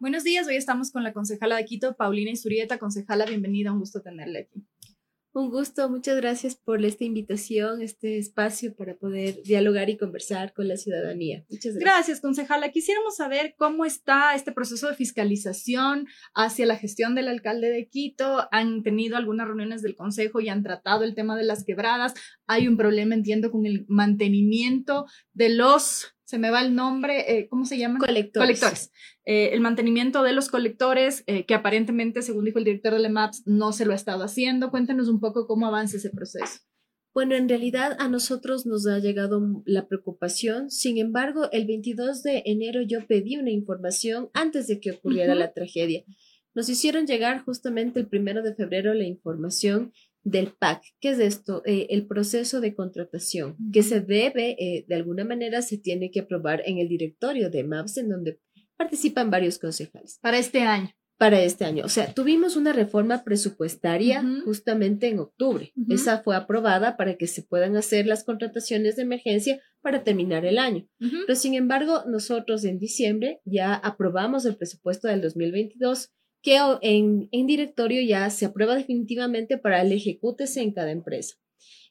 Buenos días, hoy estamos con la concejala de Quito, Paulina Isurieta. Concejala, bienvenida, un gusto tenerle aquí. Un gusto, muchas gracias por esta invitación, este espacio para poder dialogar y conversar con la ciudadanía. Muchas gracias. Gracias, concejala. Quisiéramos saber cómo está este proceso de fiscalización hacia la gestión del alcalde de Quito. ¿Han tenido algunas reuniones del consejo y han tratado el tema de las quebradas? Hay un problema, entiendo, con el mantenimiento de los se me va el nombre, eh, ¿cómo se llama? Colectores. Colectores. Eh, el mantenimiento de los colectores, eh, que aparentemente, según dijo el director de LEMAPS, no se lo ha estado haciendo. Cuéntenos un poco cómo avanza ese proceso. Bueno, en realidad a nosotros nos ha llegado la preocupación. Sin embargo, el 22 de enero yo pedí una información antes de que ocurriera la tragedia. Nos hicieron llegar justamente el primero de febrero la información del PAC. ¿Qué es esto? Eh, el proceso de contratación que se debe, eh, de alguna manera, se tiene que aprobar en el directorio de MAPS, en donde participan varios concejales. Para este año. Para este año. O sea, tuvimos una reforma presupuestaria justamente en octubre. Esa fue aprobada para que se puedan hacer las contrataciones de emergencia para terminar el año. Pero sin embargo, nosotros en diciembre ya aprobamos el presupuesto del 2022 que en, en directorio ya se aprueba definitivamente para el ejecútese en cada empresa.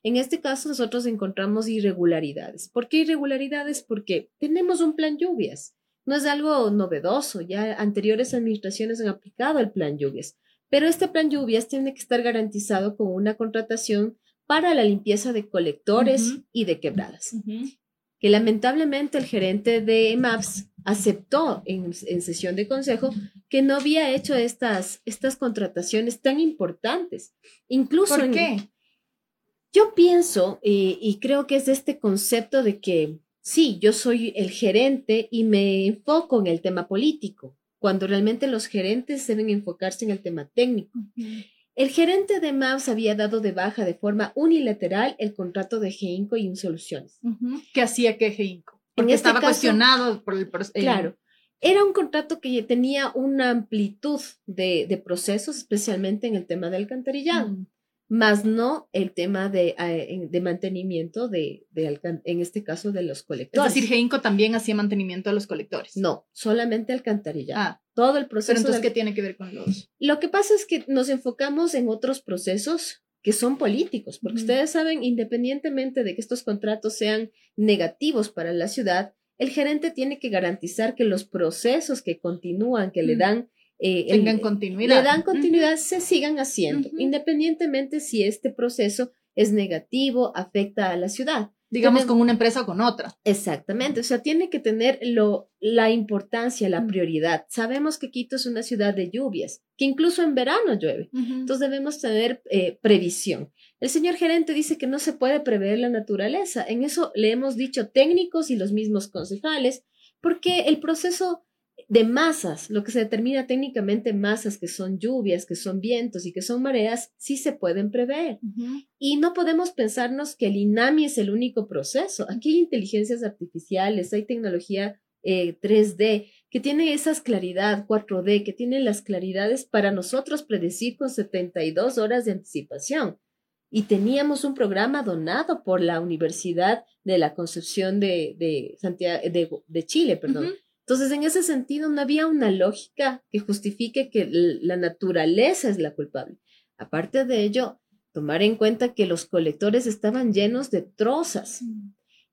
En este caso, nosotros encontramos irregularidades. ¿Por qué irregularidades? Porque tenemos un plan lluvias. No es algo novedoso, ya anteriores administraciones han aplicado el plan lluvias, pero este plan lluvias tiene que estar garantizado con una contratación para la limpieza de colectores y de quebradas. Que lamentablemente el gerente de MAPS aceptó en, sesión de consejo que no había hecho estas, estas contrataciones tan importantes. Incluso ¿Por qué? Yo pienso y creo que es este concepto de que sí, yo soy el gerente y me enfoco en el tema político, cuando realmente los gerentes deben enfocarse en el tema técnico. El gerente de MAPS había dado de baja de forma unilateral el contrato de GEINCO y Insoluciones. ¿Qué hacía que GEINCO? Porque este estaba cuestionado por el proceso. Claro. Era un contrato que tenía una amplitud de, procesos, especialmente en el tema del alcantarillado, más no el tema de, eh, de mantenimiento de, en este caso, de los colectores. Es decir, Geinco también hacía mantenimiento de los colectores. No, solamente alcantarillado. Ah, todo el proceso. Pero entonces, ¿qué tiene que ver con los...? Lo que pasa es que nos enfocamos en otros procesos que son políticos, porque ustedes saben, independientemente de que estos contratos sean negativos para la ciudad, el gerente tiene que garantizar que los procesos que continúan, que le dan eh, Tengan continuidad. Le dan continuidad, se sigan haciendo, independientemente si este proceso es negativo, afecta a la ciudad digamos, con una empresa o con otra. Exactamente, o sea, tiene que tener lo, la importancia, la prioridad. Sabemos que Quito es una ciudad de lluvias, que incluso en verano llueve, entonces debemos tener eh, previsión. El señor gerente dice que no se puede prever la naturaleza, en eso le hemos dicho técnicos y los mismos concejales, porque el proceso de masas, lo que se determina técnicamente masas, que son lluvias, que son vientos y que son mareas, sí se pueden prever. Y no podemos pensarnos que el INAMI es el único proceso. Aquí hay inteligencias artificiales, hay tecnología 3D, eh, que tiene esas claridad, 4D, que tiene las claridades para nosotros predecir con 72 horas de anticipación. Y teníamos un programa donado por la Universidad de la Concepción de, de, Santiago, de, Chile, perdón. Entonces, en ese sentido, no había una lógica que justifique que la naturaleza es la culpable. Aparte de ello, tomar en cuenta que los colectores estaban llenos de trozas.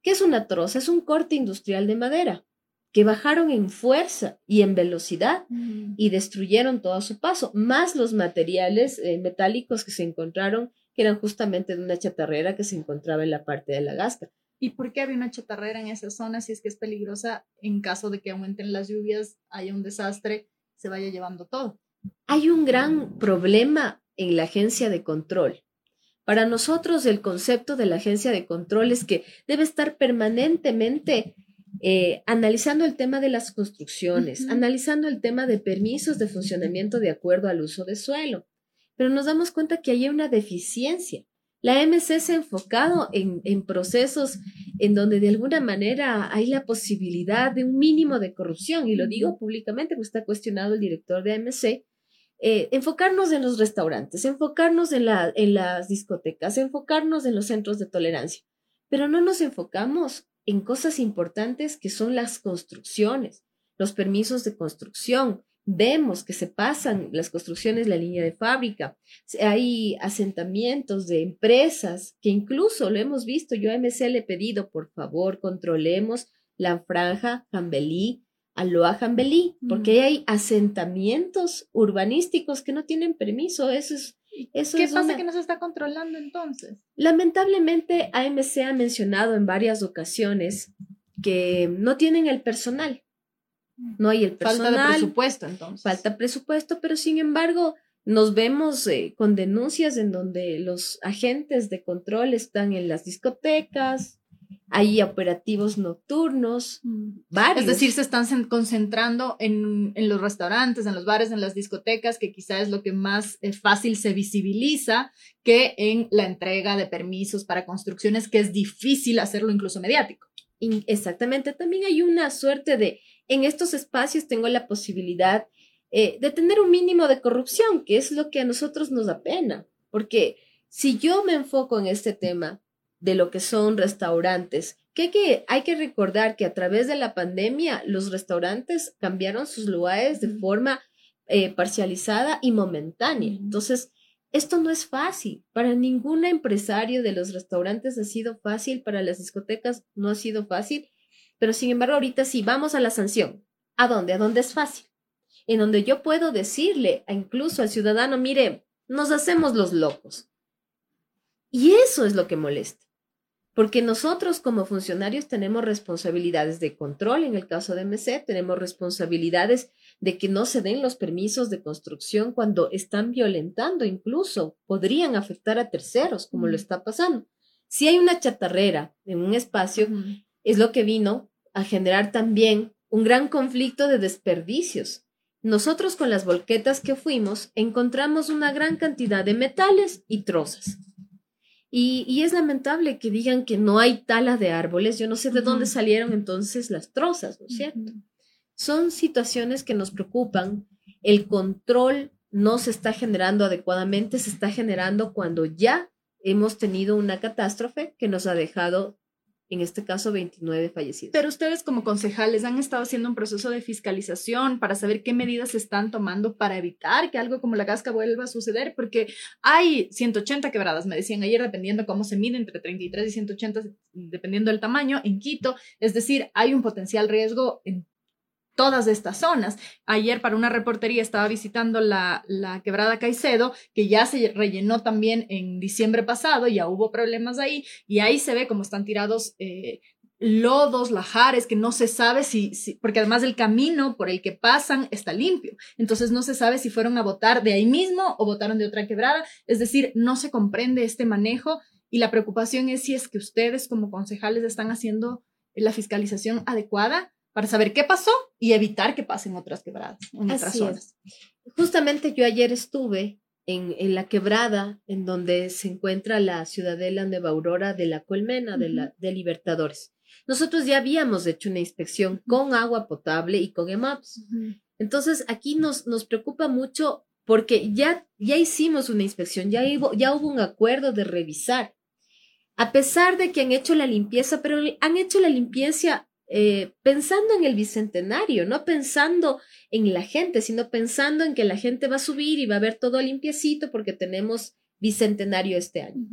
¿Qué es una troza? Es un corte industrial de madera que bajaron en fuerza y en velocidad mm. y destruyeron todo a su paso, más los materiales eh, metálicos que se encontraron, que eran justamente de una chatarrera que se encontraba en la parte de la gasca. ¿Y por qué había una chatarrera en esa zona si es que es peligrosa en caso de que aumenten las lluvias, haya un desastre, se vaya llevando todo? Hay un gran problema en la agencia de control. Para nosotros el concepto de la agencia de control es que debe estar permanentemente eh, analizando el tema de las construcciones, analizando el tema de permisos de funcionamiento de acuerdo al uso de suelo. Pero nos damos cuenta que hay una deficiencia. La MC se ha enfocado en, procesos en donde de alguna manera hay la posibilidad de un mínimo de corrupción, y lo digo públicamente porque está cuestionado el director de AMC, eh, enfocarnos en los restaurantes, enfocarnos en, en las discotecas, enfocarnos en los centros de tolerancia, pero no nos enfocamos en cosas importantes que son las construcciones, los permisos de construcción, vemos que se pasan las construcciones, la línea de fábrica, hay asentamientos de empresas que incluso lo hemos visto, yo a MC le he pedido, por favor, controlemos la franja Jambelí, Aloha Jambelí, porque hay asentamientos urbanísticos que no tienen permiso, eso es... Eso ¿Qué pasa que no se está controlando entonces? Lamentablemente, AMC ha mencionado en varias ocasiones que no tienen el personal no hay el personal. Falta presupuesto, entonces. Falta presupuesto, pero sin embargo, nos vemos eh, con denuncias en donde los agentes de control están en las discotecas, hay operativos nocturnos, mm. varios. Es decir, se están concentrando en, en, los restaurantes, en los bares, en las discotecas, que quizá es lo que más eh, fácil se visibiliza que en la entrega de permisos para construcciones, que es difícil hacerlo incluso mediático. Exactamente, también hay una suerte de en estos espacios tengo la posibilidad eh, de tener un mínimo de corrupción, que es lo que a nosotros nos da pena, porque si yo me enfoco en este tema de lo que son restaurantes, que, hay que recordar que a través de la pandemia los restaurantes cambiaron sus lugares de forma eh, parcializada y momentánea. Entonces, esto no es fácil. Para ningún empresario de los restaurantes ha sido fácil, para las discotecas no ha sido fácil. Pero sin embargo, ahorita sí, vamos a la sanción. ¿A dónde? ¿A dónde es fácil? En donde yo puedo decirle a incluso al ciudadano, mire, nos hacemos los locos. Y eso es lo que molesta. Porque nosotros como funcionarios tenemos responsabilidades de control, en el caso de MC, tenemos responsabilidades de que no se den los permisos de construcción cuando están violentando, incluso podrían afectar a terceros, como lo está pasando. Si hay una chatarrera en un espacio, es lo que vino a generar también un gran conflicto de desperdicios. Nosotros con las volquetas que fuimos encontramos una gran cantidad de metales y trozas. Y, es lamentable que digan que no hay tala de árboles. Yo no sé de dónde salieron entonces las trozas, ¿no es cierto? Son situaciones que nos preocupan. El control no se está generando adecuadamente, se está generando cuando ya hemos tenido una catástrofe que nos ha dejado en este caso 29 fallecidos. Pero ustedes como concejales han estado haciendo un proceso de fiscalización para saber qué medidas se están tomando para evitar que algo como la casca vuelva a suceder, porque hay 180 quebradas, me decían ayer, dependiendo cómo se mide, entre 33 y 180, dependiendo del tamaño, en Quito, es decir, hay un potencial riesgo en todas estas zonas. Ayer para una reportería estaba visitando la, la, quebrada Caicedo, que ya se rellenó también en diciembre pasado, ya hubo problemas ahí, y ahí se ve cómo están tirados eh, lodos, lajares, que no se sabe si, si, porque además el camino por el que pasan está limpio, entonces no se sabe si fueron a votar de ahí mismo o votaron de otra quebrada, es decir, no se comprende este manejo y la preocupación es si es que ustedes como concejales están haciendo la fiscalización adecuada para saber qué pasó y evitar que pasen otras quebradas en otras zonas. Justamente yo ayer estuve en, en, la quebrada en donde se encuentra la ciudadela Nueva Aurora de la Colmena, de, la, de Libertadores. Nosotros ya habíamos hecho una inspección con agua potable y con EMAPS. Entonces, aquí nos, nos preocupa mucho porque ya, ya hicimos una inspección, ya hubo, ya hubo un acuerdo de revisar. A pesar de que han hecho la limpieza, pero han hecho la limpieza eh, pensando en el bicentenario, no pensando en la gente, sino pensando en que la gente va a subir y va a ver todo limpiecito porque tenemos bicentenario este año.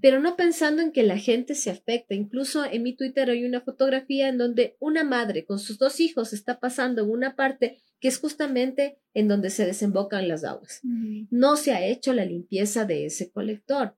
Pero no pensando en que la gente se afecta. Incluso en mi Twitter hay una fotografía en donde una madre con sus dos hijos está pasando en una parte que es justamente en donde se desembocan las aguas. No se ha hecho la limpieza de ese colector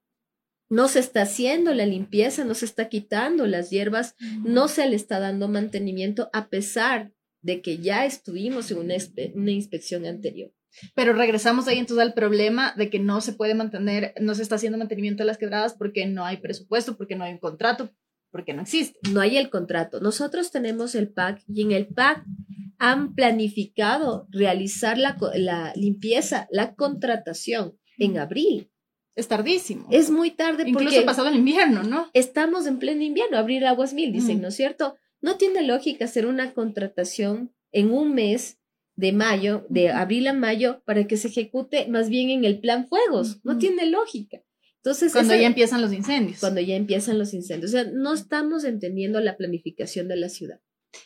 no se está haciendo la limpieza, no se está quitando las hierbas, no se le está dando mantenimiento a pesar de que ya estuvimos en una, una, inspección anterior. Pero regresamos ahí entonces al problema de que no se puede mantener, no se está haciendo mantenimiento de las quebradas porque no hay presupuesto, porque no hay un contrato, porque no existe. No hay el contrato. Nosotros tenemos el PAC y en el PAC han planificado realizar la, la limpieza, la contratación en abril. Es tardísimo. Es muy tarde Incluso porque... pasado el invierno, ¿no? Estamos en pleno invierno, abrir aguas mil, dicen, ¿no es cierto? No tiene lógica hacer una contratación en un mes de mayo, de abril a mayo, para que se ejecute más bien en el plan fuegos. No tiene lógica. Entonces, cuando ya empiezan los incendios. Cuando ya empiezan los incendios. O sea, no estamos entendiendo la planificación de la ciudad.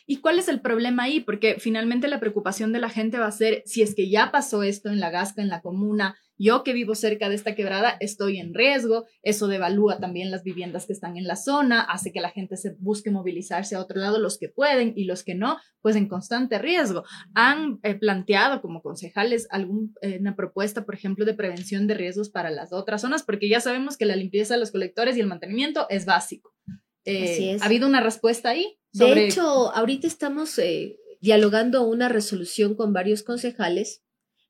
¿Y cuál es el problema ahí? Porque finalmente la preocupación de la gente va a ser si es que ya pasó esto en la Gasca, en la comuna, yo que vivo cerca de esta quebrada estoy en riesgo, eso devalúa también las viviendas que están en la zona, hace que la gente se busque movilizarse a otro lado, los que pueden y los que no, pues en constante riesgo. Han eh, planteado como concejales alguna eh, propuesta, por ejemplo, de prevención de riesgos para las otras zonas, porque ya sabemos que la limpieza de los colectores y el mantenimiento es básico. Eh, ¿Ha habido una respuesta ahí? De hecho, ahorita estamos dialogando una resolución con varios concejales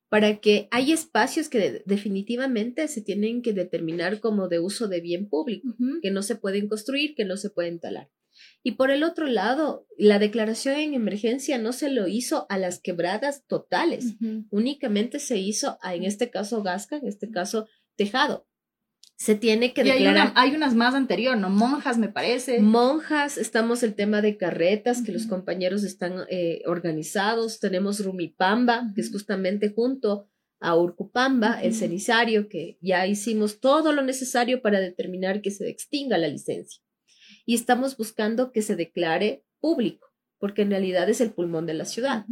para que hay espacios que definitivamente se tienen que determinar como de uso de bien público, que no se pueden construir, que no se pueden talar. Y por el otro lado, la declaración en emergencia no se lo hizo a las quebradas totales, únicamente se hizo a, en este caso, Gasca, en este caso, Tejado se tiene que declarar. Hay, unas más anterior, ¿no? Monjas, me parece. Monjas, estamos el tema de carretas, que los compañeros están eh, organizados. Tenemos Rumipamba, que es justamente junto a Urcupamba, el cenizario, que ya hicimos todo lo necesario para determinar que se extinga la licencia. Y estamos buscando que se declare público, porque en realidad es el pulmón de la ciudad.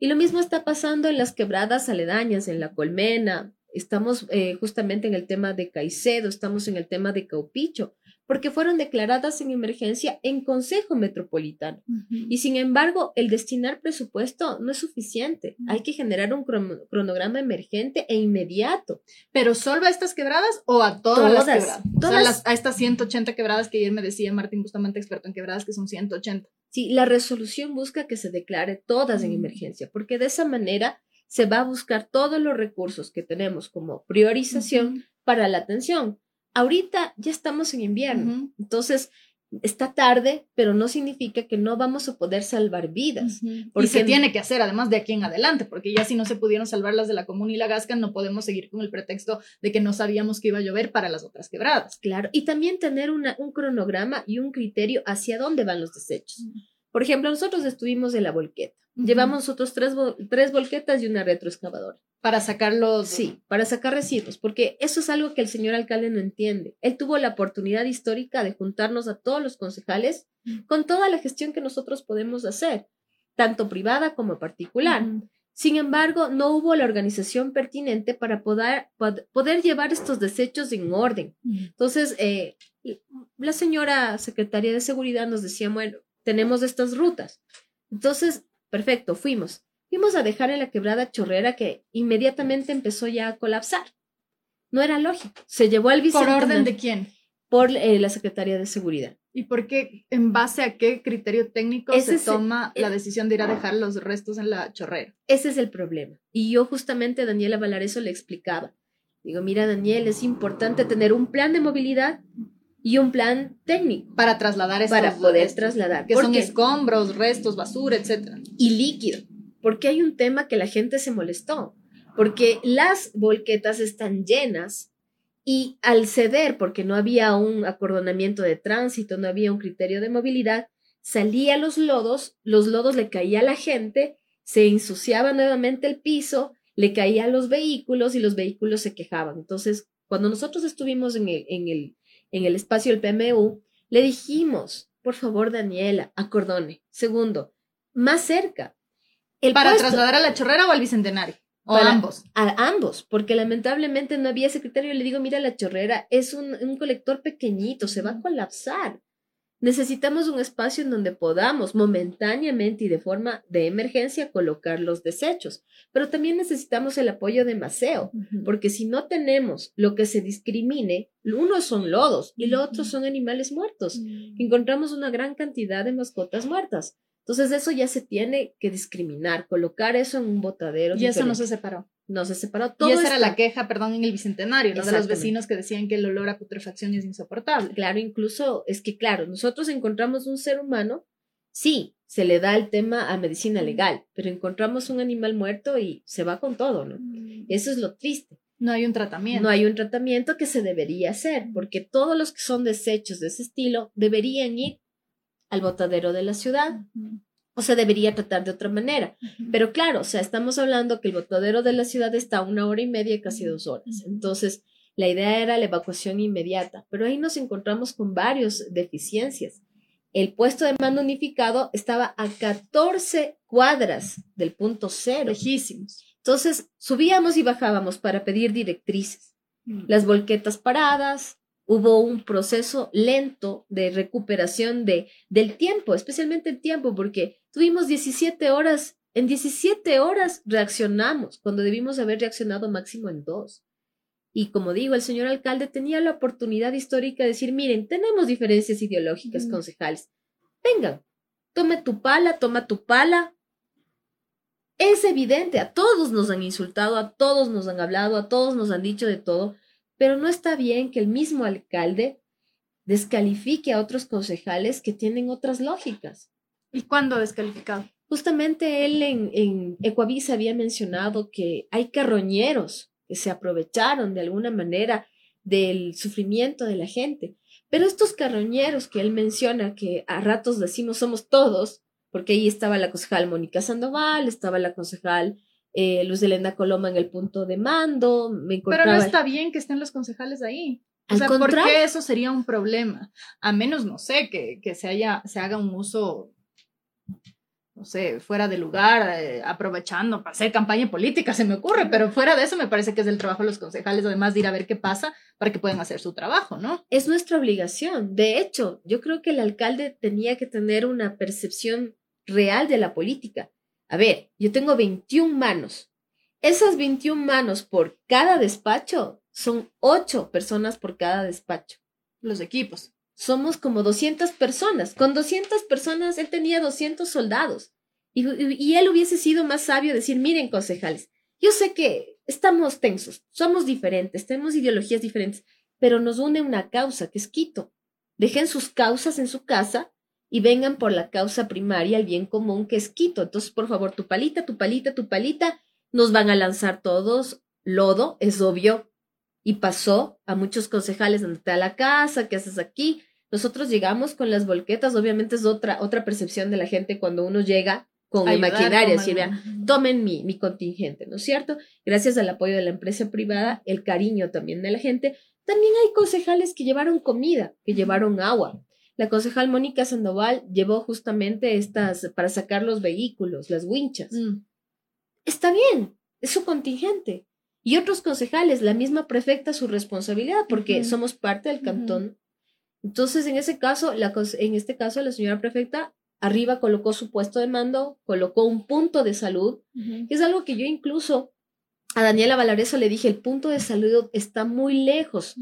Y lo mismo está pasando en las quebradas aledañas, en la Colmena, estamos eh, justamente en el tema de Caicedo, estamos en el tema de Caupicho, porque fueron declaradas en emergencia en Consejo Metropolitano. Y sin embargo, el destinar presupuesto no es suficiente. Hay que generar un cronograma emergente e inmediato. ¿Pero solo a estas quebradas o a todas, las quebradas? Todas. a estas 180 quebradas que ayer me decía Martín, justamente experto en quebradas, que son 180. Sí, la resolución busca que se declare todas en emergencia, porque de esa manera se va a buscar todos los recursos que tenemos como priorización para la atención. Ahorita ya estamos en invierno, entonces está tarde, pero no significa que no vamos a poder salvar vidas. Porque se tiene que hacer además de aquí en adelante, porque ya si no se pudieron salvar las de la Comuna y la Gasca, no podemos seguir con el pretexto de que no sabíamos que iba a llover para las otras quebradas. Claro, y también tener una, un cronograma y un criterio hacia dónde van los desechos. Por ejemplo, nosotros estuvimos en la volqueta. Llevamos nosotros tres, tres volquetas y una retroexcavadora. Para sacarlos. Sí, para sacar residuos, porque eso es algo que el señor alcalde no entiende. Él tuvo la oportunidad histórica de juntarnos a todos los concejales con toda la gestión que nosotros podemos hacer, tanto privada como particular. Sin embargo, no hubo la organización pertinente para poder, poder llevar estos desechos en orden. Entonces, eh, la señora secretaria de Seguridad nos decía, bueno, tenemos estas rutas. Entonces, perfecto, fuimos. Fuimos a dejar en la quebrada chorrera que inmediatamente empezó ya a colapsar. No era lógico. Se llevó al ¿Por orden de quién? Por eh, la Secretaría de Seguridad. ¿Y por qué, en base a qué criterio técnico se toma la decisión de ir a dejar los restos en la chorrera? Ese es el problema. Y yo justamente a Daniela Valareso le explicaba. Digo, mira Daniel, es importante tener un plan de movilidad y un plan técnico. Para trasladar estos Para poder trasladar. Que son escombros, restos, basura, etc. Y líquido. Porque hay un tema que la gente se molestó. Porque las volquetas están llenas y al ceder, porque no había un acordonamiento de tránsito, no había un criterio de movilidad, salía los lodos, los lodos le caía a la gente, se ensuciaba nuevamente el piso, le caía a los vehículos y los vehículos se quejaban. Entonces, cuando nosotros estuvimos en el, en el en el espacio del PMU, le dijimos, por favor, Daniela, acordone. Segundo, más cerca. El ¿Para trasladar a la chorrera o al bicentenario? O a ambos. A ambos, porque lamentablemente no había secretario. Le digo, mira, la chorrera es un, un colector pequeñito, se va a colapsar. Necesitamos un espacio en donde podamos momentáneamente y de forma de emergencia colocar los desechos, pero también necesitamos el apoyo de Maceo, porque si no tenemos lo que se discrimine, uno son lodos y lo otro son animales muertos. Encontramos una gran cantidad de mascotas muertas. Entonces eso ya se tiene que discriminar, colocar eso en un botadero. Y eso no se separó no se separó. Todo y esa era la queja, perdón, en el Bicentenario, ¿no? De los vecinos que decían que el olor a putrefacción es insoportable. Claro, incluso es que, claro, nosotros encontramos un ser humano, sí, se le da el tema a medicina legal, pero encontramos un animal muerto y se va con todo, ¿no? Mm. Eso es lo triste. No hay un tratamiento. No hay un tratamiento que se debería hacer, porque todos los que son desechos de ese estilo deberían ir al botadero de la ciudad o se debería tratar de otra manera. Pero claro, o sea, estamos hablando que el botadero de la ciudad está a una hora y media, casi dos horas. Entonces, la idea era la evacuación inmediata, pero ahí nos encontramos con varias deficiencias. el puesto de mando unificado estaba a 14 cuadras del punto cero. Lejísimos. Entonces, subíamos y bajábamos para pedir directrices. Mm. Las volquetas paradas, hubo un proceso lento de recuperación de, del tiempo, especialmente el tiempo, porque tuvimos 17 horas, en 17 horas reaccionamos, cuando debimos haber reaccionado máximo en dos. Y como digo, el señor alcalde tenía la oportunidad histórica de decir, miren, tenemos diferencias ideológicas, Mm. concejales. Vengan, tome tu pala, toma tu pala. Es evidente, a todos nos han insultado, a todos nos han hablado, a todos nos han dicho de todo, pero no está bien que el mismo alcalde descalifique a otros concejales que tienen otras lógicas. ¿Y cuándo descalificado? Justamente él en, en Ecuavisa había mencionado que hay carroñeros que se aprovecharon de alguna manera del sufrimiento de la gente. Pero estos carroñeros que él menciona, que a ratos decimos somos todos, porque ahí estaba la concejal Mónica Sandoval, estaba la concejal eh, Luz Elena Coloma en el punto de mando, me Pero no está bien que estén los concejales ahí. O Al sea, ¿por qué eso sería un problema? A menos, no sé, que, que se, haya, se haga un uso, no sé, fuera de lugar, eh, aprovechando para hacer campaña política, se me ocurre, pero fuera de eso me parece que es del trabajo de los concejales, además de ir a ver qué pasa para que puedan hacer su trabajo, ¿no? es nuestra obligación. De hecho, yo creo que el alcalde tenía que tener una percepción real de la política. A ver, yo tengo 21 manos. Esas 21 manos por cada despacho son 8 personas por cada despacho. Los equipos. Somos como 200 personas. Con 200 personas él tenía 200 soldados. Y, y- y él hubiese sido más sabio decir, miren, concejales, yo sé que estamos tensos, somos diferentes, tenemos ideologías diferentes, pero nos une una causa, que es Quito. Dejen sus causas en su casa y vengan por la causa primaria, el bien común, que es Quito. Entonces, por favor, tu palita, tu palita, tu palita, nos van a lanzar todos lodo, es obvio. Y pasó a muchos concejales, andate a la casa, ¿qué haces aquí? Nosotros llegamos con las volquetas, obviamente es otra, otra percepción de la gente cuando uno llega con Ayudar, maquinaria, tomen mi, mi contingente, ¿no es cierto? Gracias al apoyo de la empresa privada, el cariño también de la gente. También hay concejales que llevaron comida, que llevaron agua. La concejal Mónica Sandoval llevó justamente estas para sacar los vehículos, las winchas. Mm. Está bien, es su contingente. Y otros concejales, la misma prefecta, su responsabilidad, porque somos parte del cantón. Entonces, en ese caso, la, en este caso, la señora prefecta arriba colocó su puesto de mando, colocó un punto de salud, que es algo que yo incluso a Daniela Valareso le dije, el punto de salud está muy lejos.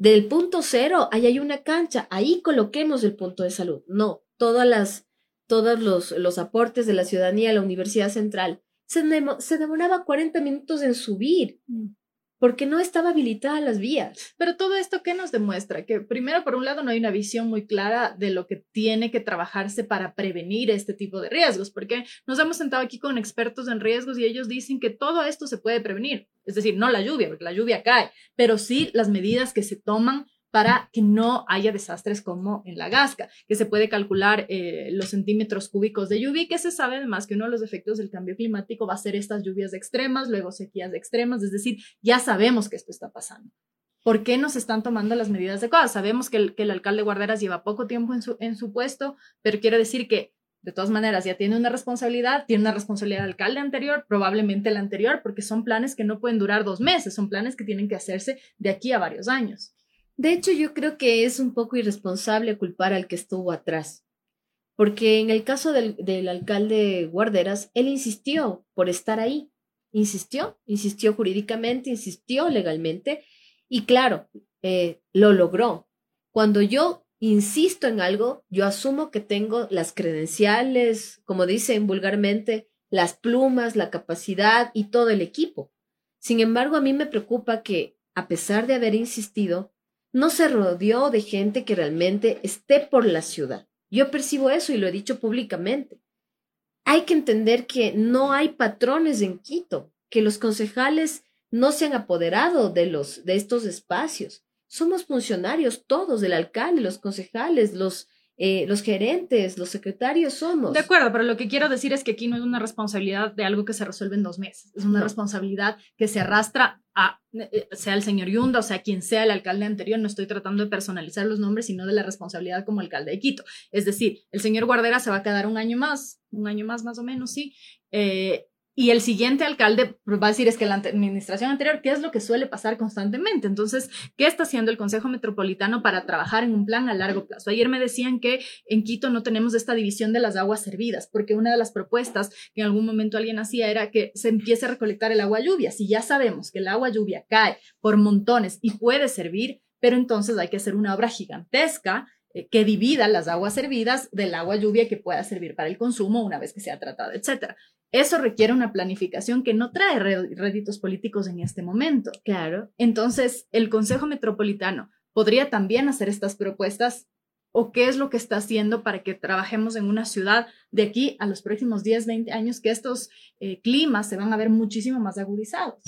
Del punto cero, ahí hay una cancha, ahí coloquemos el punto de salud. No, todas las, todos los, los aportes de la ciudadanía a la Universidad Central se demoraba 40 minutos en subir Mm. Porque no estaba habilitada las vías. Pero todo esto, ¿qué nos demuestra? Que primero, por un lado, no hay una visión muy clara de lo que tiene que trabajarse para prevenir este tipo de riesgos, porque nos hemos sentado aquí con expertos en riesgos y ellos dicen que todo esto se puede prevenir. Es decir, no la lluvia, porque la lluvia cae, pero sí las medidas que se toman para que no haya desastres como en la Gasca, que se puede calcular eh, los centímetros cúbicos de lluvia y que se sabe además que uno de los efectos del cambio climático va a ser estas lluvias extremas, luego sequías extremas, es decir, ya sabemos que esto está pasando. ¿Por qué no se están tomando las medidas adecuadas? Sabemos que el, que el alcalde Guarderas lleva poco tiempo en su, puesto, pero quiero decir que de todas maneras ya tiene una responsabilidad, tiene una responsabilidad el alcalde anterior, probablemente el anterior, porque son planes que no pueden durar dos meses, son planes que tienen que hacerse de aquí a varios años. De hecho, yo creo que es un poco irresponsable culpar al que estuvo atrás, porque en el caso del, del alcalde Guarderas, él insistió por estar ahí, insistió, insistió jurídicamente, insistió legalmente, y claro, eh, lo logró. Cuando yo insisto en algo, yo asumo que tengo las credenciales, como dicen vulgarmente, las plumas, la capacidad y todo el equipo. Sin embargo, a mí me preocupa que, a pesar de haber insistido, no se rodeó de gente que realmente esté por la ciudad. Yo percibo eso y lo he dicho públicamente. Hay que entender que no hay patrones en Quito, que los concejales no se han apoderado de los de estos espacios. Somos funcionarios todos, del alcalde, los concejales, los eh, los gerentes, los secretarios somos. De acuerdo, pero lo que quiero decir es que aquí no es una responsabilidad de algo que se resuelve en dos meses, es una responsabilidad que se arrastra a, eh, sea el señor Yunda, o sea, quien sea el alcalde anterior, no estoy tratando de personalizar los nombres, sino de la responsabilidad como alcalde de Quito. Es decir, el señor Guardera se va a quedar un año más, un año más más o menos, sí, eh, y el siguiente alcalde va a decir es que la administración anterior, ¿qué es lo que suele pasar constantemente? Entonces, ¿qué está haciendo el Consejo Metropolitano para trabajar en un plan a largo plazo? Ayer me decían que en Quito no tenemos esta división de las aguas servidas, porque una de las propuestas que en algún momento alguien hacía era que se empiece a recolectar el agua lluvia. Si ya sabemos que el agua lluvia cae por montones y puede servir, pero entonces hay que hacer una obra gigantesca que divida las aguas servidas del agua lluvia que pueda servir para el consumo una vez que sea tratada, etcétera. Eso requiere una planificación que no trae réditos políticos en este momento. Claro. Entonces, el Consejo Metropolitano podría también hacer estas propuestas o qué es lo que está haciendo para que trabajemos en una ciudad de aquí a los próximos 10, 20 años, que estos eh, climas se van a ver muchísimo más agudizados.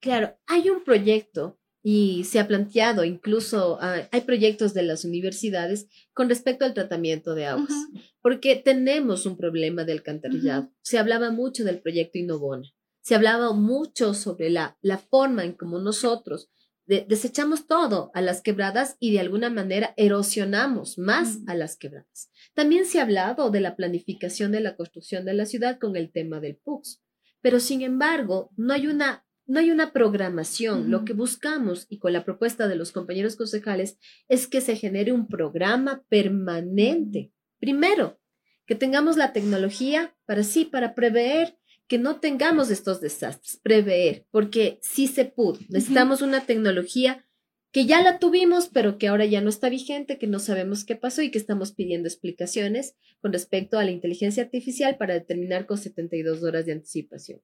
Claro, hay un proyecto y se ha planteado, incluso ah, hay proyectos de las universidades con respecto al tratamiento de aguas, porque tenemos un problema del alcantarillado. Se hablaba mucho del proyecto Innovona, se hablaba mucho sobre la, la forma en cómo nosotros desechamos todo a las quebradas y de alguna manera erosionamos más a las quebradas. También se ha hablado de la planificación de la construcción de la ciudad con el tema del PUX, pero sin embargo no hay una no hay una programación. Lo que buscamos y con la propuesta de los compañeros concejales es que se genere un programa permanente. Primero, que tengamos la tecnología para sí, para prever que no tengamos estos desastres, prever, porque sí se pudo. Necesitamos una tecnología que ya la tuvimos, pero que ahora ya no está vigente, que no sabemos qué pasó y que estamos pidiendo explicaciones con respecto a la inteligencia artificial para determinar con 72 horas de anticipación.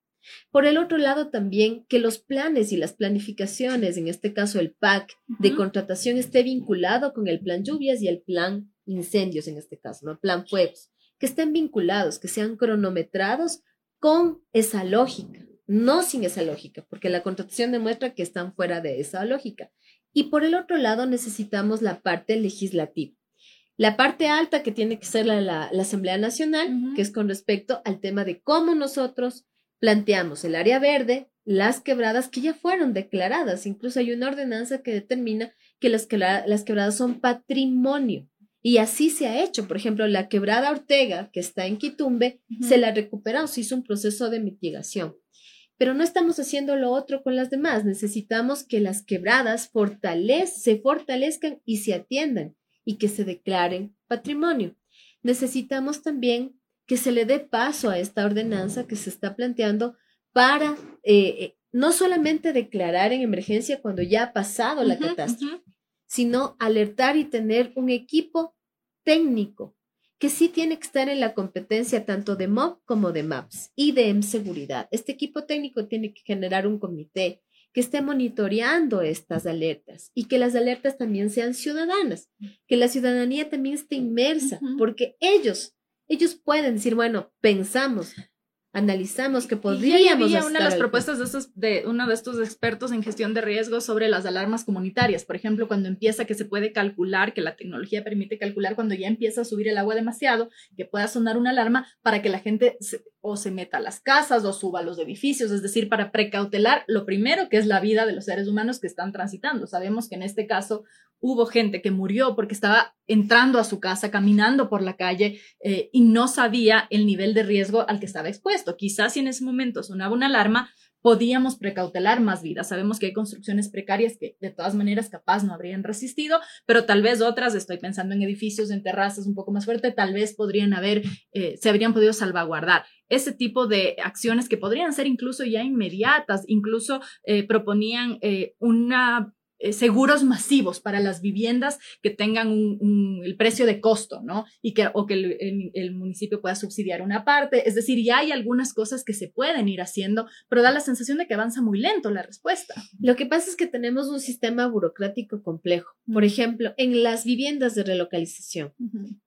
Por el otro lado, también que los planes y las planificaciones, en este caso el PAC de contratación, esté vinculado con el plan lluvias y el plan incendios, en este caso, ¿no? Plan fuegos, que estén vinculados, que sean cronometrados con esa lógica, no sin esa lógica, porque la contratación demuestra que están fuera de esa lógica. Y por el otro lado, necesitamos la parte legislativa. La parte alta que tiene que ser la, Asamblea Nacional, que es con respecto al tema de cómo nosotros planteamos el área verde, las quebradas que ya fueron declaradas. Incluso hay una ordenanza que determina que las, las quebradas son patrimonio. Y así se ha hecho. Por ejemplo, la quebrada Ortega, que está en Quitumbe, se la recuperó, se hizo un proceso de mitigación. Pero no estamos haciendo lo otro con las demás. Necesitamos que las quebradas se fortalezcan y se atiendan y que se declaren patrimonio. Necesitamos también que se le dé paso a esta ordenanza que se está planteando para eh, eh, no solamente declarar en emergencia cuando ya ha pasado la catástrofe, sino alertar y tener un equipo técnico que sí tiene que estar en la competencia tanto de MOB como de MAPS y de seguridad. Este equipo técnico tiene que generar un comité que esté monitoreando estas alertas y que las alertas también sean ciudadanas, que la ciudadanía también esté inmersa, porque ellos ellos pueden decir, bueno, pensamos, analizamos que podríamos. Y había una de las propuestas de, estos, de uno de estos expertos en gestión de riesgos sobre las alarmas comunitarias. Por ejemplo, cuando empieza que se puede calcular, que la tecnología permite calcular cuando ya empieza a subir el agua demasiado, que pueda sonar una alarma para que la gente o se meta a las casas o suba a los edificios, es decir, para precautelar lo primero que es la vida de los seres humanos que están transitando. Sabemos que en este caso hubo gente que murió porque estaba entrando a su casa, caminando por la calle eh, y no sabía el nivel de riesgo al que estaba expuesto. Quizás si en ese momento sonaba una alarma, podíamos precautelar más vidas. Sabemos que hay construcciones precarias que de todas maneras capaz no habrían resistido, pero tal vez otras, estoy pensando en edificios, en terrazas un poco más fuerte, tal vez podrían haber, eh, se habrían podido salvaguardar. Ese tipo de acciones que podrían ser incluso ya inmediatas, incluso eh, proponían una eh, seguros masivos para las viviendas que tengan un, el precio de costo, ¿no? Y que, o que el, el, municipio pueda subsidiar una parte. Es decir, ya hay algunas cosas que se pueden ir haciendo, pero da la sensación de que avanza muy lento la respuesta. Lo que pasa es que tenemos un sistema burocrático complejo. Por ejemplo, en las viviendas de relocalización,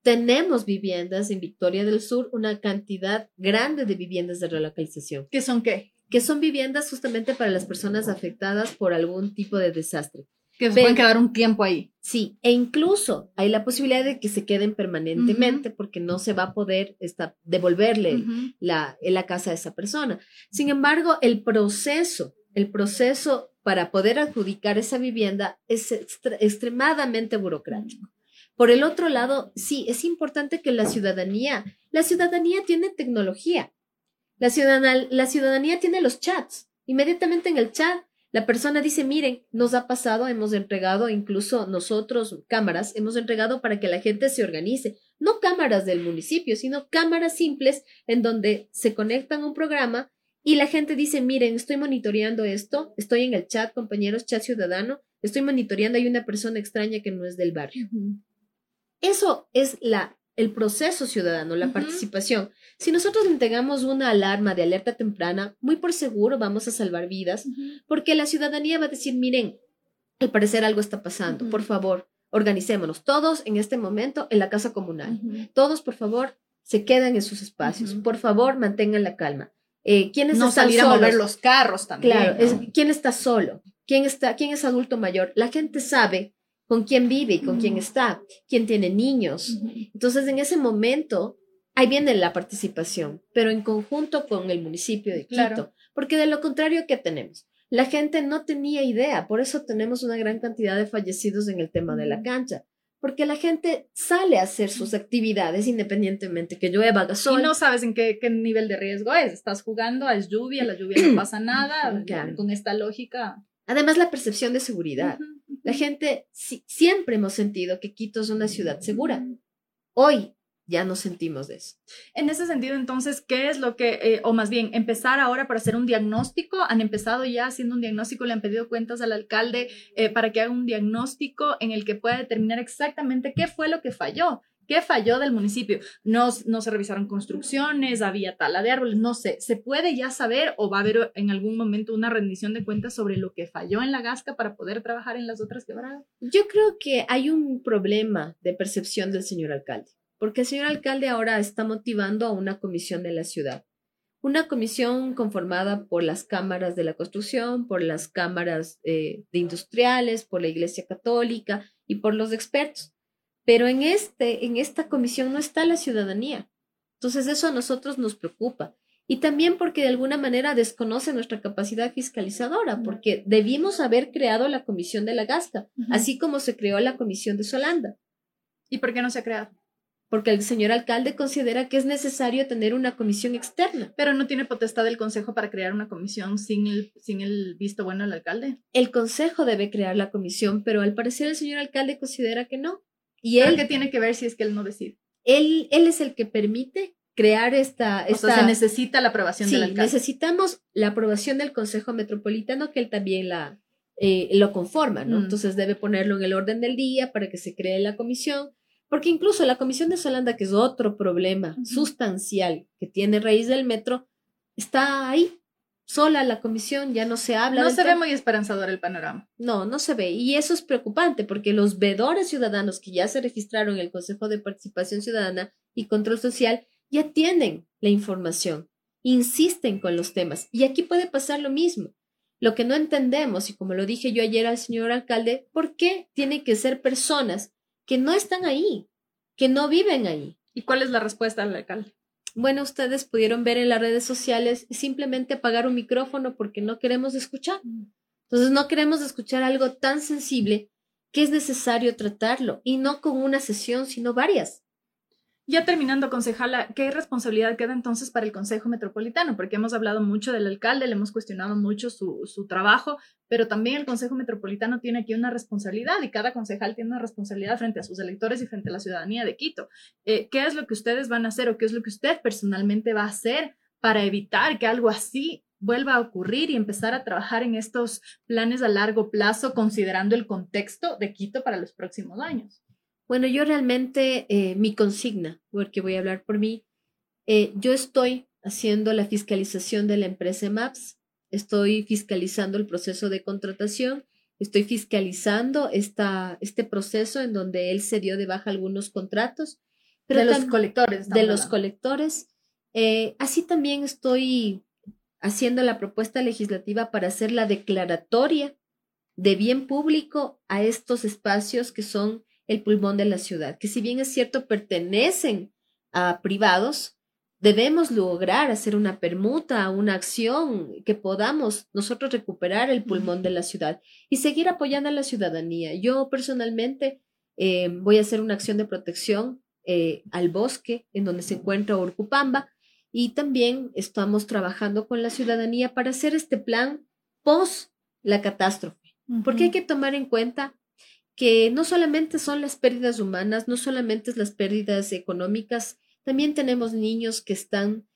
tenemos viviendas en Victoria del Sur, una cantidad grande de viviendas de relocalización. ¿Qué son qué? Que son viviendas justamente para las personas afectadas por algún tipo de desastre. Que se pueden quedar un tiempo ahí. Sí, e incluso hay la posibilidad de que se queden permanentemente porque no se va a poder devolverle la, la casa a esa persona. Sin embargo, el proceso, el proceso para poder adjudicar esa vivienda es extremadamente burocrático. Por el otro lado, sí, es importante que la ciudadanía, la ciudadanía tiene tecnología, la, la ciudadanía tiene los chats. Inmediatamente en el chat, la persona dice, miren, nos ha pasado, hemos entregado, incluso nosotros, cámaras, hemos entregado para que la gente se organice. No cámaras del municipio, sino cámaras simples en donde se conectan a un programa y la gente dice, miren, estoy monitoreando esto, estoy en el chat, compañeros, chat ciudadano, estoy monitoreando, hay una persona extraña que no es del barrio. Eso es la, el proceso ciudadano, la participación. Si nosotros entregamos una alarma de alerta temprana, muy por seguro vamos a salvar vidas, porque la ciudadanía va a decir, miren, al parecer algo está pasando, por favor, organicémonos todos en este momento en la casa comunal. Todos, por favor, se quedan en sus espacios. Por favor, mantengan la calma. Eh, ¿Quiénes no salir a mover los carros también. Claro, ¿quién está solo? ¿Quién, está, ¿Quién es adulto mayor? La gente sabe con quién vive y con quién está, quién tiene niños. Entonces, en ese momento, ahí viene la participación, pero en conjunto con el municipio de Quito, porque de lo contrario, ¿qué tenemos? La gente no tenía idea, por eso tenemos una gran cantidad de fallecidos en el tema de la cancha, porque la gente sale a hacer sus actividades independientemente que llueva, sol. Y no sabes en qué, nivel de riesgo es. Estás jugando, es lluvia, la lluvia no pasa nada, con esta lógica. Además, la percepción de seguridad. La gente siempre hemos sentido que Quito es una ciudad segura. Hoy ya no sentimos de eso. En ese sentido, entonces, ¿qué es lo que, eh, o más bien, empezar ahora para hacer un diagnóstico? ¿Han empezado ya haciendo un diagnóstico? ¿Le han pedido cuentas al alcalde eh, para que haga un diagnóstico en el que pueda determinar exactamente qué fue lo que falló? ¿Qué falló del municipio? No, no se revisaron construcciones, había tala de árboles, no sé. ¿Se puede ya saber o va a haber en algún momento una rendición de cuentas sobre lo que falló en la Gasca para poder trabajar en las otras quebradas? Yo creo que hay un problema de percepción del señor alcalde, porque el señor alcalde ahora está motivando a una comisión de la ciudad. Una comisión conformada por las cámaras de la construcción, por las cámaras eh, de industriales, por la Iglesia Católica y por los expertos pero en, este, en esta comisión no está la ciudadanía. Entonces eso a nosotros nos preocupa. Y también porque de alguna manera desconoce nuestra capacidad fiscalizadora, porque debimos haber creado la comisión de la gasta, así como se creó la comisión de Solanda. ¿Y por qué no se ha creado? Porque el señor alcalde considera que es necesario tener una comisión externa. Pero no tiene potestad del consejo para crear una comisión sin el, sin el visto bueno del alcalde. El consejo debe crear la comisión, pero al parecer el señor alcalde considera que no. Y él... ¿Qué tiene que ver si es que él no decide? Él, él es el que permite crear esta... esta... O sea, se necesita la aprobación del alcalde. necesitamos la aprobación del Consejo Metropolitano, que él también la, eh, lo conforma, ¿no? Mm. Entonces debe ponerlo en el orden del día para que se cree la comisión, porque incluso la comisión de Solanda, que es otro problema sustancial que tiene raíz del metro, está ahí, sola la comisión, ya no se habla. No se ve muy esperanzador el panorama. No, no se ve. Y eso es preocupante porque los vedores ciudadanos que ya se registraron en el Consejo de Participación Ciudadana y Control Social ya tienen la información, insisten con los temas. Y aquí puede pasar lo mismo. Lo que no entendemos, y como lo dije yo ayer al señor alcalde, ¿por qué tienen que ser personas que no están ahí, que no viven ahí? ¿Y cuál es la respuesta del alcalde? Bueno, ustedes pudieron ver en las redes sociales simplemente apagar un micrófono porque no queremos escuchar. Entonces no queremos escuchar algo tan sensible que es necesario tratarlo y no con una sesión, sino varias. Ya terminando, concejala, ¿qué responsabilidad queda entonces para el Consejo Metropolitano? Porque hemos hablado mucho del alcalde, le hemos cuestionado mucho su, su, trabajo, pero también el Consejo Metropolitano tiene aquí una responsabilidad y cada concejal tiene una responsabilidad frente a sus electores y frente a la ciudadanía de Quito. Eh, ¿Qué es lo que ustedes van a hacer o qué es lo que usted personalmente va a hacer para evitar que algo así vuelva a ocurrir y empezar a trabajar en estos planes a largo plazo considerando el contexto de Quito para los próximos años? Bueno, yo realmente, eh, mi consigna, porque voy a hablar por mí, eh, yo estoy haciendo la fiscalización de la empresa MAPS, estoy fiscalizando el proceso de contratación, estoy fiscalizando esta, este proceso en donde él se dio de baja algunos contratos. Pero de los colectores. De los colectores. Eh, así también estoy haciendo la propuesta legislativa para hacer la declaratoria de bien público a estos espacios que son el pulmón de la ciudad, que si bien es cierto pertenecen a privados, debemos lograr hacer una permuta, una acción que podamos nosotros recuperar el pulmón de la ciudad y seguir apoyando a la ciudadanía. Yo personalmente eh, voy a hacer una acción de protección eh, al bosque en donde se encuentra Urcupamba y también estamos trabajando con la ciudadanía para hacer este plan post la catástrofe, porque hay que tomar en cuenta que no solamente son las pérdidas humanas, no solamente es las pérdidas económicas, también tenemos niños que están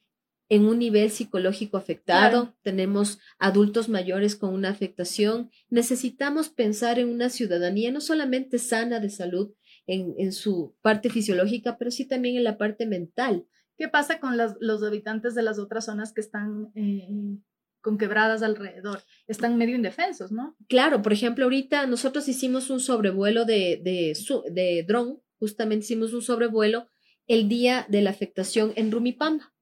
en un nivel psicológico afectado, tenemos adultos mayores con una afectación. Necesitamos pensar en una ciudadanía no solamente sana de salud en, en su parte fisiológica, pero sí también en la parte mental. ¿Qué pasa con los habitantes de las otras zonas que están eh, con quebradas alrededor? Están medio indefensos, ¿no? Claro, por ejemplo, ahorita nosotros hicimos un sobrevuelo de, de, de dron, justamente hicimos un sobrevuelo el día de la afectación en Rumipamba.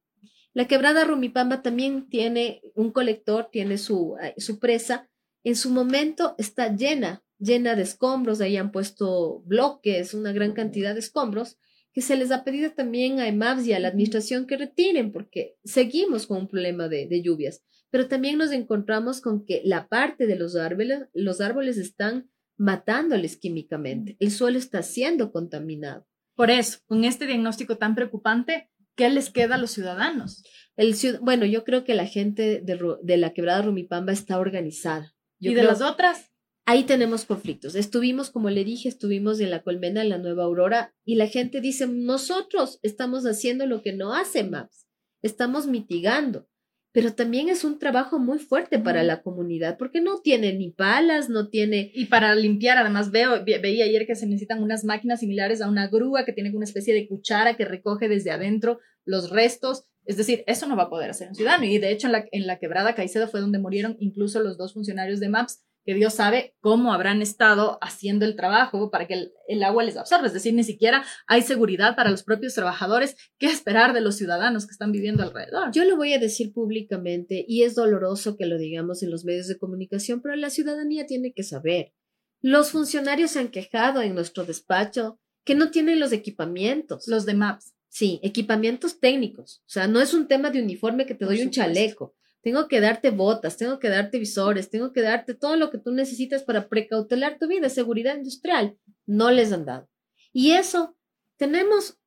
La quebrada Rumipamba también tiene un colector, tiene su, eh, su presa. En su momento está llena, llena de escombros. Ahí han puesto bloques, una gran cantidad de escombros, que se les ha pedido también a EMAPS y a la administración que retiren, porque seguimos con un problema de, de lluvias. Pero también nos encontramos con que la parte de los árboles, los árboles están matándoles químicamente. El suelo está siendo contaminado. Por eso, con este diagnóstico tan preocupante, ¿qué les queda a los ciudadanos? El, bueno, yo creo que la gente de, la quebrada Rumipamba está organizada. ¿Y de las otras? Ahí tenemos conflictos. Estuvimos, como le dije, estuvimos en la colmena en la Nueva Aurora y la gente dice, nosotros estamos haciendo lo que no hace MAPS, estamos mitigando pero también es un trabajo muy fuerte para la comunidad, porque no tiene ni palas, no tiene... Y para limpiar, además veo, veía ayer que se necesitan unas máquinas similares a una grúa que tiene una especie de cuchara que recoge desde adentro los restos. Es decir, eso no va a poder hacer un ciudadano. Y de hecho, en la, en la quebrada Caicedo fue donde murieron incluso los dos funcionarios de MAPS que Dios sabe cómo habrán estado haciendo el trabajo para que el, agua les absorba. Es decir, ni siquiera hay seguridad para los propios trabajadores. ¿Qué esperar de los ciudadanos que están viviendo alrededor? Yo lo voy a decir públicamente y es doloroso que lo digamos en los medios de comunicación, pero la ciudadanía tiene que saber. Los funcionarios se han quejado en nuestro despacho que no tienen los equipamientos. Los de MAPS. Sí, equipamientos técnicos. O sea, no es un tema de uniforme que te doy un chaleco tengo que darte botas, tengo que darte visores, tengo que darte todo lo que tú necesitas para precautelar tu vida, seguridad industrial. No les han dado. Y eso, tenemos,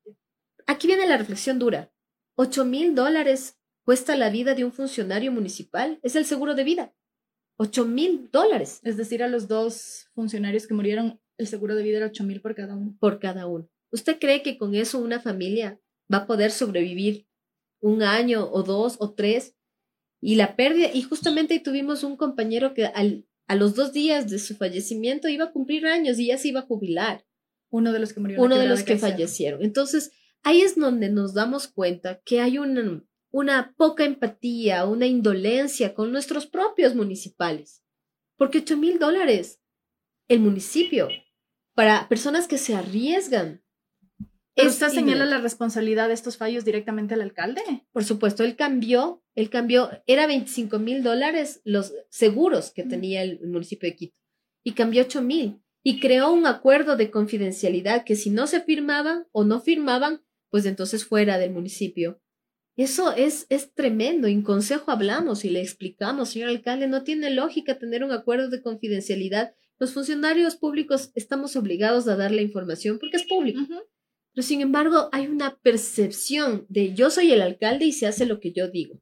aquí viene la reflexión dura. Ocho mil dólares cuesta la vida de un funcionario municipal. Es el seguro de vida. Ocho mil dólares. Es decir, a los dos funcionarios que murieron, el seguro de vida era ocho mil por cada uno. Por cada uno. ¿Usted cree que con eso una familia va a poder sobrevivir un año o dos o tres? Y la pérdida, y justamente tuvimos un compañero que al, a los dos días de su fallecimiento iba a cumplir años y ya se iba a jubilar. Uno de los que murió. Uno de los que fallecieron. Entonces, ahí es donde nos damos cuenta que hay una, una poca empatía, una indolencia con nuestros propios municipales. Porque ocho mil dólares, el municipio, para personas que se arriesgan, ¿Usted señala la responsabilidad de estos fallos directamente al alcalde? Por supuesto, él cambió, él cambió, era 25 mil dólares los seguros que tenía el, municipio de Quito y cambió 8 mil y creó un acuerdo de confidencialidad que si no se firmaban o no firmaban, pues entonces fuera del municipio. Eso es, es tremendo. En consejo hablamos y le explicamos, señor alcalde, no tiene lógica tener un acuerdo de confidencialidad. Los funcionarios públicos estamos obligados a dar la información porque es público. Pero sin embargo, hay una percepción de yo soy el alcalde y se hace lo que yo digo.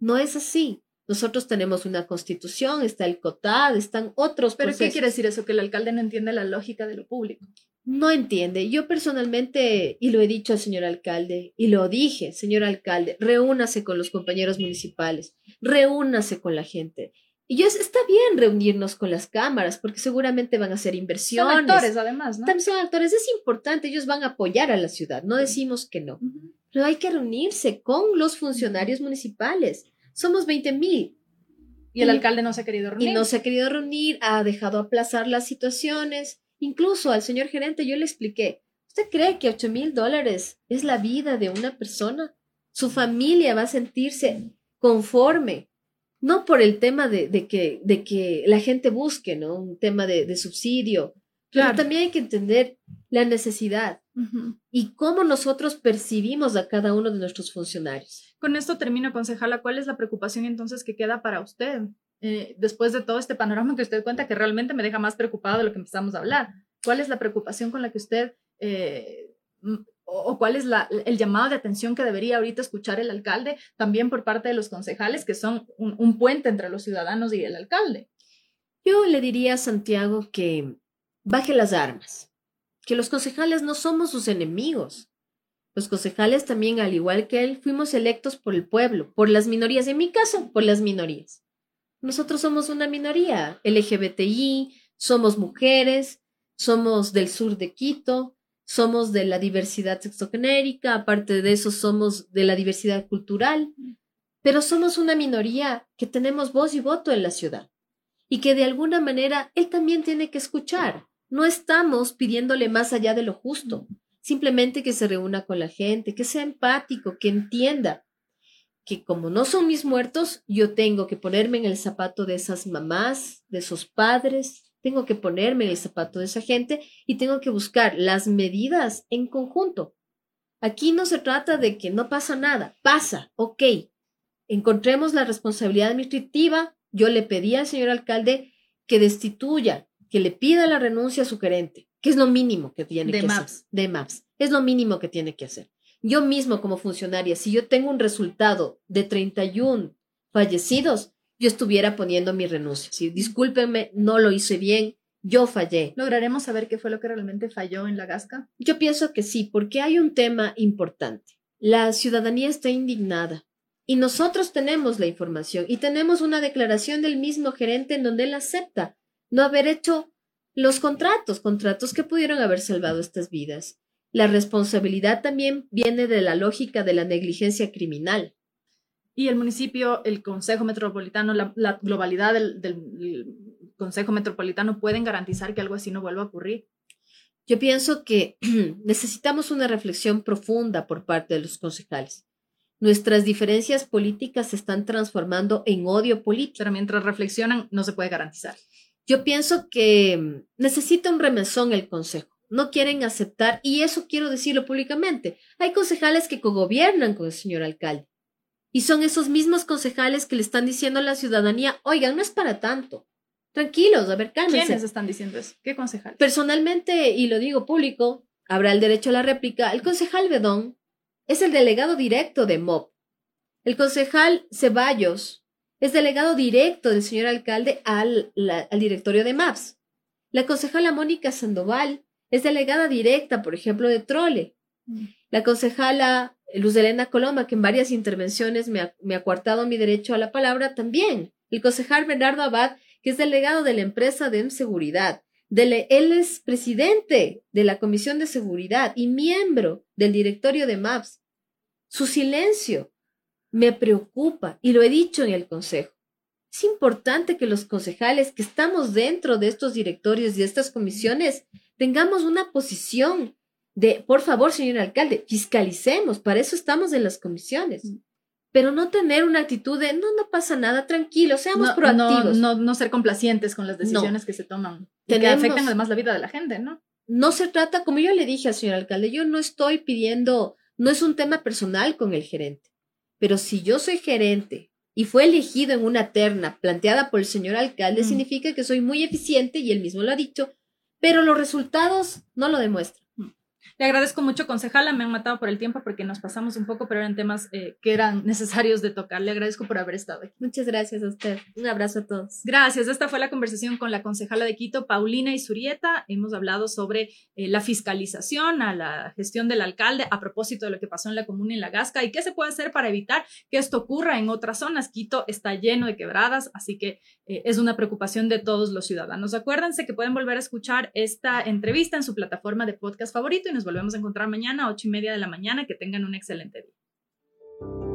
No es así. Nosotros tenemos una constitución, está el COTAD, están otros ¿Pero qué quiere decir eso? Que el alcalde no entiende la lógica de lo público. No entiende. Yo personalmente, y lo he dicho al señor alcalde, y lo dije, señor alcalde, reúnase con los compañeros municipales, reúnase con la gente. Y yo, está bien reunirnos con las cámaras, porque seguramente van a hacer inversiones. Son actores, además, ¿no? También son actores, es importante, ellos van a apoyar a la ciudad, no decimos que no. Pero hay que reunirse con los funcionarios municipales. Somos 20 mil. Y el alcalde no se ha querido reunir. Y no se ha querido reunir, ha dejado aplazar las situaciones. Incluso al señor gerente yo le expliqué, ¿usted cree que 8 mil dólares es la vida de una persona? Su familia va a sentirse conforme no por el tema de, que, de que la gente busque, ¿no? Un tema de, subsidio, pero también hay que entender la necesidad y cómo nosotros percibimos a cada uno de nuestros funcionarios. Con esto termino, concejala. ¿Cuál es la preocupación entonces que queda para usted eh, después de todo este panorama que usted cuenta que realmente me deja más preocupado de lo que empezamos a hablar? ¿Cuál es la preocupación con la que usted eh, o, cuál es el llamado de atención que debería ahorita escuchar el alcalde, también por parte de los concejales, que son un, puente entre los ciudadanos y el alcalde. Yo le diría a Santiago que baje las armas, que los concejales no somos sus enemigos. Los concejales también, al igual que él, fuimos electos por el pueblo, por las minorías, en mi caso, por las minorías. Nosotros somos una minoría LGBTI, somos mujeres, somos del sur de Quito, somos de la diversidad sexogenérica, aparte de eso somos de la diversidad cultural, pero somos una minoría que tenemos voz y voto en la ciudad y que de alguna manera él también tiene que escuchar. No estamos pidiéndole más allá de lo justo, simplemente que se reúna con la gente, que sea empático, que entienda que como no son mis muertos, yo tengo que ponerme en el zapato de esas mamás, de esos padres, tengo que ponerme en el zapato de esa gente y tengo que buscar las medidas en conjunto. Aquí no se trata de que no pasa nada, pasa, ok. Encontremos la responsabilidad administrativa. Yo le pedí al señor alcalde que destituya, que le pida la renuncia a su gerente, que es lo mínimo que tiene que hacer. De MAPS. Es lo mínimo que tiene que hacer. Yo mismo como funcionaria, si yo tengo un resultado de 31 fallecidos, yo estuviera poniendo mi renuncia. Si discúlpenme, no lo hice bien, yo fallé. ¿Lograremos saber qué fue lo que realmente falló en la Gasca? Yo pienso que sí, porque hay un tema importante. La ciudadanía está indignada y nosotros tenemos la información y tenemos una declaración del mismo gerente en donde él acepta no haber hecho los contratos, contratos que pudieron haber salvado estas vidas. La responsabilidad también viene de la lógica de la negligencia criminal y el municipio, el Consejo Metropolitano, la, globalidad del, Consejo Metropolitano pueden garantizar que algo así no vuelva a ocurrir. Yo pienso que necesitamos una reflexión profunda por parte de los concejales. Nuestras diferencias políticas se están transformando en odio político. Pero mientras reflexionan, no se puede garantizar. Yo pienso que necesita un remesón el Consejo. No quieren aceptar, y eso quiero decirlo públicamente. Hay concejales que cogobiernan con el señor alcalde y son esos mismos concejales que le están diciendo a la ciudadanía, oigan, no es para tanto. Tranquilos, a ver, cálmense. ¿Quiénes están diciendo eso? ¿Qué concejal? Personalmente, y lo digo público, habrá el derecho a la réplica, el concejal Bedón es el delegado directo de MOB. El concejal Ceballos es delegado directo del señor alcalde al, al directorio de MAPS. La concejala Mónica Sandoval es delegada directa, por ejemplo, de Trole. Mm. La concejala Luz Elena Coloma, que en varias intervenciones me ha, me coartado mi derecho a la palabra, también. El concejal Bernardo Abad, que es delegado de la empresa de seguridad. él es presidente de la Comisión de Seguridad y miembro del directorio de MAPS. Su silencio me preocupa y lo he dicho en el Consejo. Es importante que los concejales que estamos dentro de estos directorios y de estas comisiones tengamos una posición de, por favor, señor alcalde, fiscalicemos, para eso estamos en las comisiones. Mm. Pero no tener una actitud de, no, no pasa nada, tranquilo, seamos proactivos. No, no, ser complacientes con las decisiones que se toman, que afectan además la vida de la gente, ¿no? No se trata, como yo le dije al señor alcalde, yo no estoy pidiendo, no es un tema personal con el gerente, pero si yo soy gerente y fue elegido en una terna planteada por el señor alcalde, mm. significa que soy muy eficiente y él mismo lo ha dicho, pero los resultados no lo demuestran. Le agradezco mucho, concejala. Me han matado por el tiempo porque nos pasamos un poco, pero eran temas eh, que eran necesarios de tocar. Le agradezco por haber estado aquí. Muchas gracias a usted. Un abrazo a todos. Gracias. Esta fue la conversación con la concejala de Quito, Paulina Isurieta. Hemos hablado sobre eh, la fiscalización a la gestión del alcalde a propósito de lo que pasó en la comuna en la Gasca y qué se puede hacer para evitar que esto ocurra en otras zonas. Quito está lleno de quebradas, así que eh, es una preocupación de todos los ciudadanos. Acuérdense que pueden volver a escuchar esta entrevista en su plataforma de podcast favorito y nos volvemos a encontrar mañana a 8 y media de la mañana. Que tengan un excelente día.